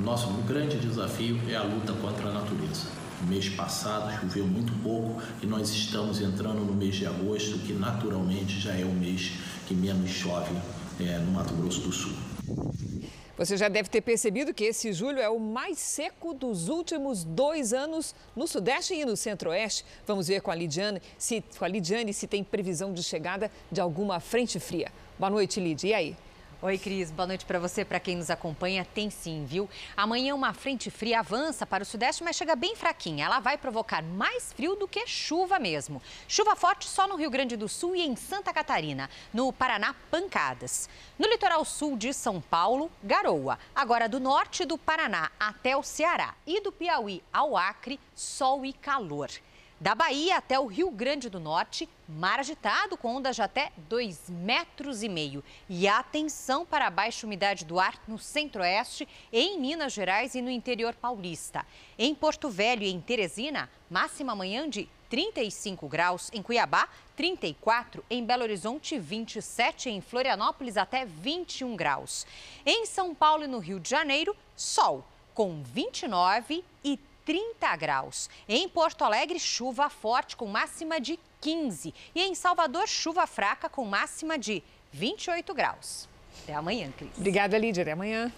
Speaker 51: Nosso grande desafio é a luta contra a natureza. Mês passado choveu muito pouco e nós estamos entrando no mês de agosto, que naturalmente já é o mês que menos chove é, no Mato Grosso do Sul.
Speaker 3: Você já deve ter percebido que esse julho é o mais seco dos últimos dois anos no Sudeste e no Centro-Oeste. Vamos ver com a, Lidiane se, com a Lidiane se tem previsão de chegada de alguma frente fria. Boa noite, Lidia. E aí?
Speaker 52: Oi, Cris. Boa noite para você, para quem nos acompanha. Tem sim, viu? Amanhã uma frente fria avança para o sudeste, mas chega bem fraquinha. Ela vai provocar mais frio do que chuva mesmo. Chuva forte só no Rio Grande do Sul e em Santa Catarina. No Paraná, pancadas. No litoral sul de São Paulo, garoa. Agora do norte do Paraná até o Ceará e do Piauí ao Acre, sol e calor. Da Bahia até o Rio Grande do Norte, mar agitado com ondas de até 2,5 metros e meio. E atenção para a baixa umidade do ar no centro-oeste, em Minas Gerais e no interior paulista. Em Porto Velho e em Teresina, máxima amanhã de 35 graus. Em Cuiabá, 34. Em Belo Horizonte, 27. Em Florianópolis, até 21 graus. Em São Paulo e no Rio de Janeiro, sol, com 29 e 30 graus. Em Porto Alegre, chuva forte com máxima de 15. E em Salvador, chuva fraca com máxima de 28 graus. Até amanhã, Cris.
Speaker 3: Obrigada, Lídia. Até amanhã.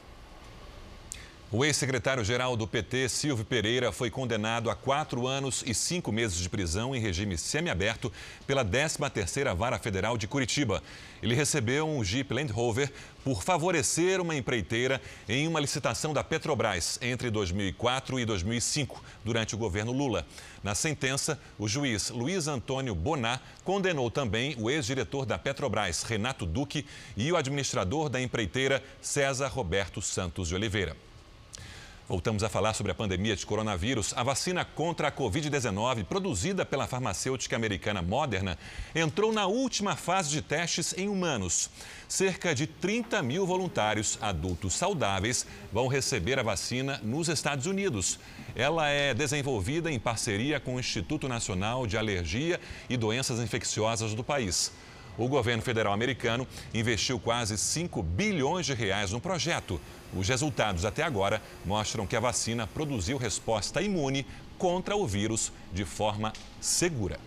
Speaker 2: O ex-secretário-geral do PT, Silvio Pereira, foi condenado a quatro anos e cinco meses de prisão em regime semiaberto pela 13ª Vara Federal de Curitiba. Ele recebeu um Jeep Land Rover por favorecer uma empreiteira em uma licitação da Petrobras entre 2004 e 2005, durante o governo Lula. Na sentença, o juiz Luiz Antônio Bonar condenou também o ex-diretor da Petrobras, Renato Duque, e o administrador da empreiteira, César Roberto Santos de Oliveira. Voltamos a falar sobre a pandemia de coronavírus. A vacina contra a Covid-19, produzida pela farmacêutica americana Moderna, entrou na última fase de testes em humanos. Cerca de 30 mil voluntários adultos saudáveis vão receber a vacina nos Estados Unidos. Ela é desenvolvida em parceria com o Instituto Nacional de Alergia e Doenças Infecciosas do país. O governo federal americano investiu quase 5 bilhões de reais no projeto. Os resultados até agora mostram que a vacina produziu resposta imune contra o vírus de forma segura.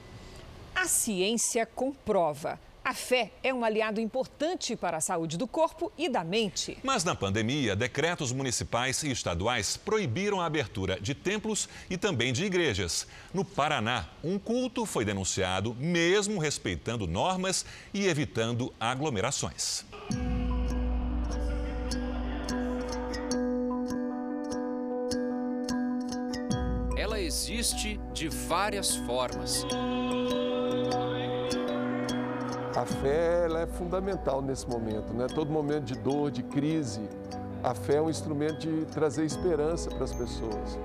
Speaker 3: A ciência comprova. A fé é um aliado importante para a saúde do corpo e da mente.
Speaker 2: Mas na pandemia, decretos municipais e estaduais proibiram a abertura de templos e também de igrejas. No Paraná, um culto foi denunciado, mesmo respeitando normas e evitando aglomerações.
Speaker 53: Ela existe de várias formas.
Speaker 54: A fé ela é fundamental nesse momento, né? Todo momento de dor, de crise, a fé é um instrumento de trazer esperança para as pessoas.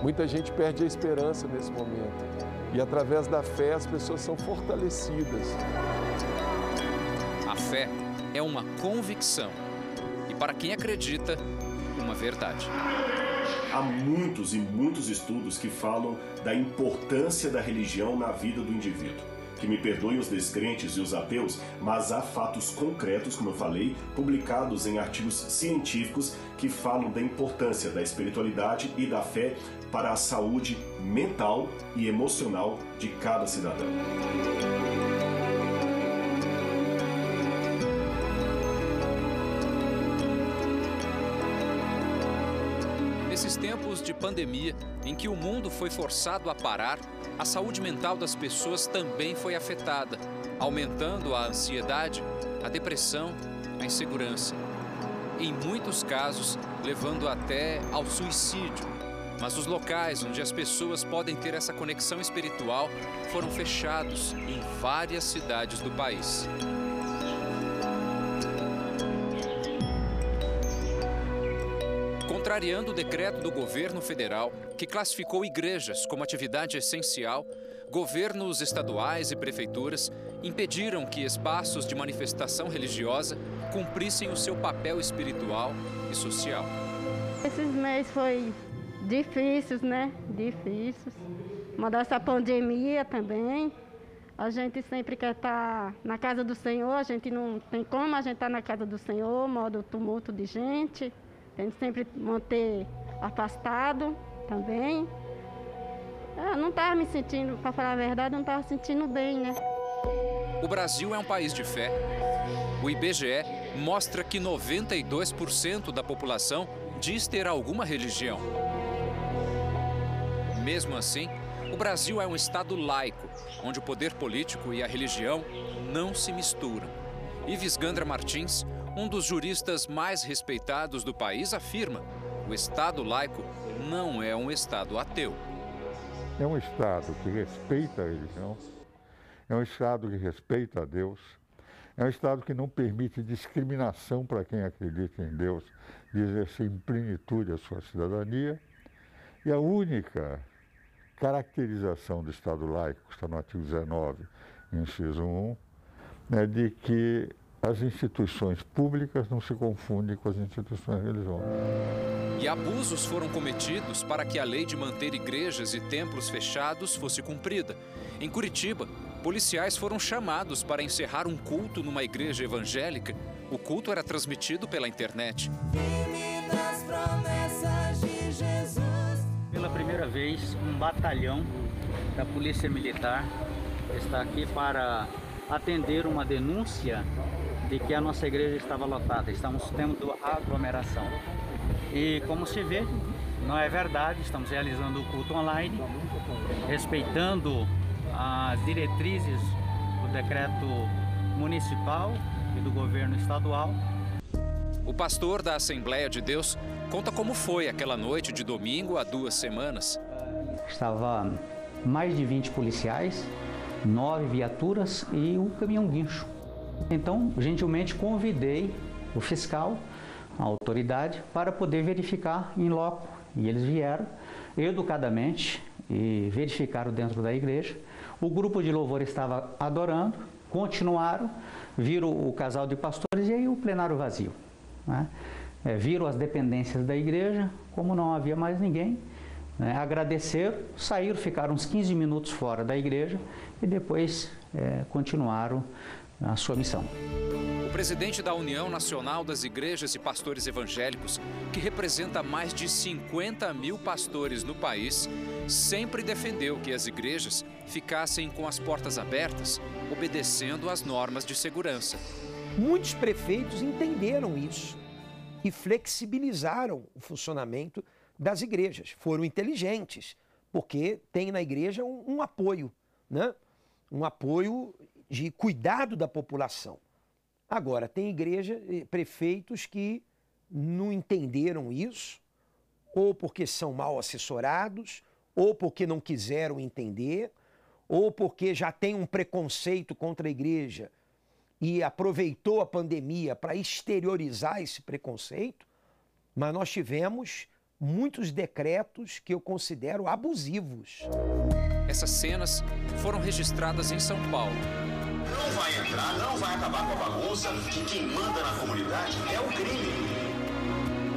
Speaker 54: Muita gente perde a esperança nesse momento e através da fé as pessoas são fortalecidas.
Speaker 53: A fé é uma convicção e para quem acredita, uma verdade.
Speaker 55: Há muitos e muitos estudos que falam da importância da religião na vida do indivíduo que me perdoem os descrentes e os ateus, mas há fatos concretos, como eu falei, publicados em artigos científicos que falam da importância da espiritualidade e da fé para a saúde mental e emocional de cada cidadão.
Speaker 53: Tempos de pandemia, em que o mundo foi forçado a parar, a saúde mental das pessoas também foi afetada, aumentando a ansiedade, a depressão, a insegurança. Em muitos casos, levando até ao suicídio. Mas os locais onde as pessoas podem ter essa conexão espiritual foram fechados em várias cidades do país. Contrariando o decreto do governo federal, que classificou igrejas como atividade essencial, governos estaduais e prefeituras impediram que espaços de manifestação religiosa cumprissem o seu papel espiritual e social.
Speaker 47: Esses meses foi difíceis, né? Difíceis. Mandar essa pandemia também. A gente sempre quer estar na casa do Senhor, a gente não tem como a gente estar na casa do Senhor, modo tumulto de gente. Tem que sempre manter afastado também. Eu não estava me sentindo, para falar a verdade, não estava sentindo bem, né?
Speaker 53: O Brasil é um país de fé. O IBGE mostra que 92% da população diz ter alguma religião. Mesmo assim, o Brasil é um Estado laico, onde o poder político e a religião não se misturam. Ives Gandra Martins, um dos juristas mais respeitados do país, afirma: o Estado laico não é um Estado ateu.
Speaker 35: É um Estado que respeita a religião, é um Estado que respeita a Deus, é um Estado que não permite discriminação para quem acredita em Deus de exercer em plenitude a sua cidadania. E a única caracterização do Estado laico, que está no artigo 19, inciso 1, é de que as instituições públicas não se confundem com as instituições religiosas.
Speaker 53: E abusos foram cometidos para que a lei de manter igrejas e templos fechados fosse cumprida. Em Curitiba, policiais foram chamados para encerrar um culto numa igreja evangélica. O culto era transmitido pela internet.
Speaker 52: Pela primeira vez, um batalhão da Polícia Militar está aqui para atender uma denúncia de que a nossa igreja estava lotada, estamos tendo aglomeração. E como se vê, não é verdade, estamos realizando o culto online, respeitando as diretrizes do decreto municipal e do governo estadual.
Speaker 53: O pastor da Assembleia de Deus conta como foi aquela noite de domingo há duas semanas.
Speaker 52: Estava mais de 20 policiais, nove viaturas e um caminhão guincho. Então, gentilmente convidei o fiscal, a autoridade, para poder verificar em loco. E eles vieram educadamente e verificaram dentro da igreja. O grupo de louvor estava adorando, continuaram, viram o casal de pastores e aí o plenário vazio. Né? É, viram as dependências da igreja, como não havia mais ninguém, né? agradeceram, saíram, ficaram uns 15 minutos fora da igreja e depois é, continuaram a sua missão.
Speaker 53: O presidente da União Nacional das Igrejas e Pastores Evangélicos, que representa mais de 50 mil pastores no país, sempre defendeu que as igrejas ficassem com as portas abertas, obedecendo às normas de segurança.
Speaker 56: Muitos prefeitos entenderam isso e flexibilizaram o funcionamento das igrejas. Foram inteligentes, porque tem na igreja um, um apoio, né? um apoio de cuidado da população. Agora, tem igreja, eh, prefeitos que não entenderam isso, ou porque são mal assessorados, ou porque não quiseram entender, ou porque já tem um preconceito contra a igreja e aproveitou a pandemia para exteriorizar esse preconceito, mas nós tivemos muitos decretos que eu considero abusivos.
Speaker 53: Essas cenas foram registradas em São Paulo.
Speaker 57: Não vai entrar, não vai acabar com a bagunça, que quem manda na comunidade é o crime.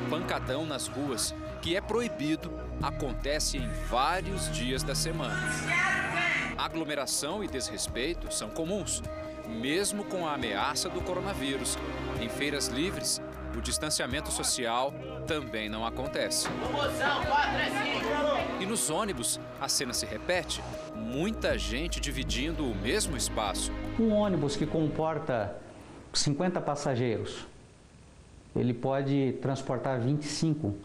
Speaker 53: Pancadão nas ruas, que é proibido, acontece em vários dias da semana. Aglomeração e desrespeito são comuns, mesmo com a ameaça do coronavírus. Em feiras livres, o distanciamento social também não acontece. E nos ônibus, a cena se repete. Muita gente dividindo o mesmo espaço.
Speaker 52: Um ônibus que comporta 50 passageiros, ele pode transportar 25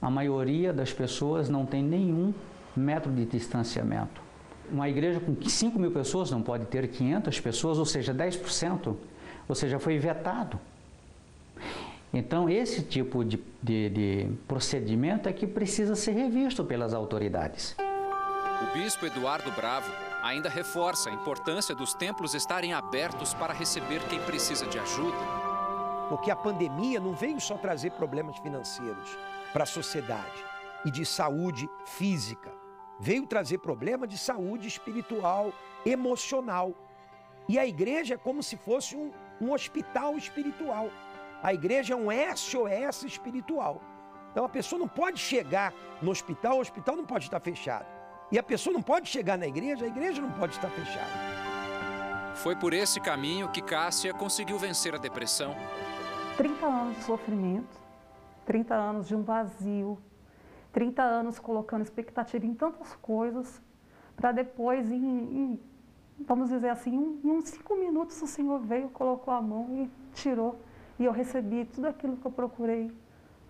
Speaker 58: a maioria das pessoas não tem nenhum metro de distanciamento. Uma igreja com 5 mil pessoas não pode ter 500 pessoas, ou seja, 10%, ou seja, foi vetado. Então, esse tipo de, de, de procedimento é que precisa ser revisto pelas autoridades.
Speaker 53: O bispo Eduardo Bravo ainda reforça a importância dos templos estarem abertos para receber quem precisa de ajuda.
Speaker 56: Porque a pandemia não veio só trazer problemas financeiros para a sociedade e de saúde física. Veio trazer problema de saúde espiritual, emocional. E a igreja é como se fosse um, um hospital espiritual. A igreja é um SOS espiritual. Então a pessoa não pode chegar no hospital, o hospital não pode estar fechado. E a pessoa não pode chegar na igreja, a igreja não pode estar fechada.
Speaker 53: Foi por esse caminho que Cássia conseguiu vencer a depressão.
Speaker 59: 30 anos de sofrimento, 30 anos de um vazio, 30 anos colocando expectativa em tantas coisas, para depois, em, em, vamos dizer assim, em uns cinco minutos o Senhor veio, colocou a mão e tirou e eu recebi tudo aquilo que eu procurei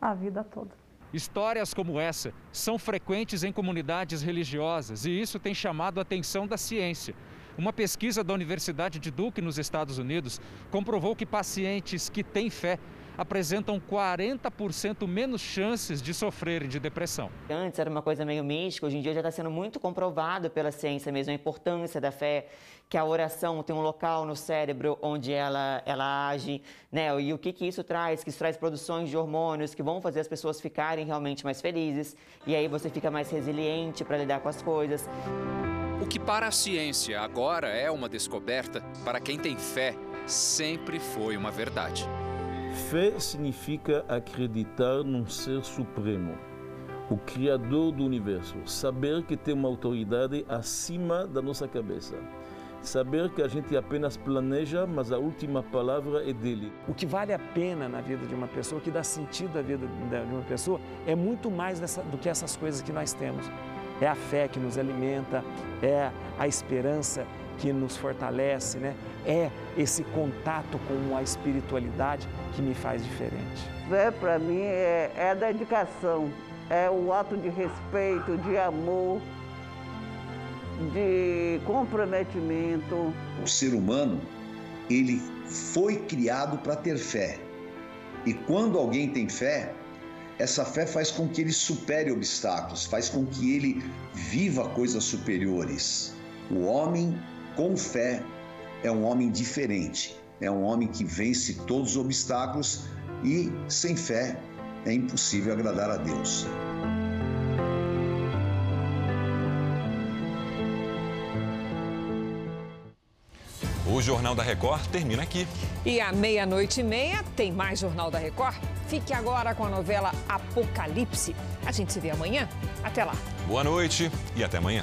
Speaker 59: a vida toda.
Speaker 53: Histórias como essa são frequentes em comunidades religiosas e isso tem chamado a atenção da ciência. Uma pesquisa da Universidade de Duke, nos Estados Unidos, comprovou que pacientes que têm fé apresentam 40% menos chances de sofrerem de depressão.
Speaker 60: Antes era uma coisa meio mística, hoje em dia já está sendo muito comprovado pela ciência mesmo a importância da fé, que a oração tem um local no cérebro onde ela, ela age, né? E o que, que isso traz? Que isso traz produções de hormônios que vão fazer as pessoas ficarem realmente mais felizes. E aí você fica mais resiliente para lidar com as coisas.
Speaker 53: O que para a ciência agora é uma descoberta, para quem tem fé, sempre foi uma verdade.
Speaker 61: Fé significa acreditar num ser supremo, o Criador do universo, saber que tem uma autoridade acima da nossa cabeça. Saber que a gente apenas planeja, mas a última palavra é dele.
Speaker 62: O que vale a pena na vida de uma pessoa, o que dá sentido à vida de uma pessoa, é muito mais dessa, do que essas coisas que nós temos. É a fé que nos alimenta, é a esperança que nos fortalece, né? É esse contato com a espiritualidade que me faz diferente.
Speaker 63: Fé para mim é, é a dedicação, é o ato de respeito, de amor, de comprometimento.
Speaker 35: O ser humano, ele foi criado para ter fé. E quando alguém tem fé, essa fé faz com que ele supere obstáculos, faz com que ele viva coisas superiores. O homem com fé é um homem diferente, é um homem que vence todos os obstáculos e sem fé é impossível agradar a Deus.
Speaker 2: O Jornal da Record termina aqui.
Speaker 3: E à meia-noite e meia tem mais Jornal da Record. Fique agora com a novela Apocalipse. A gente se vê amanhã. Até lá.
Speaker 2: Boa noite e até amanhã.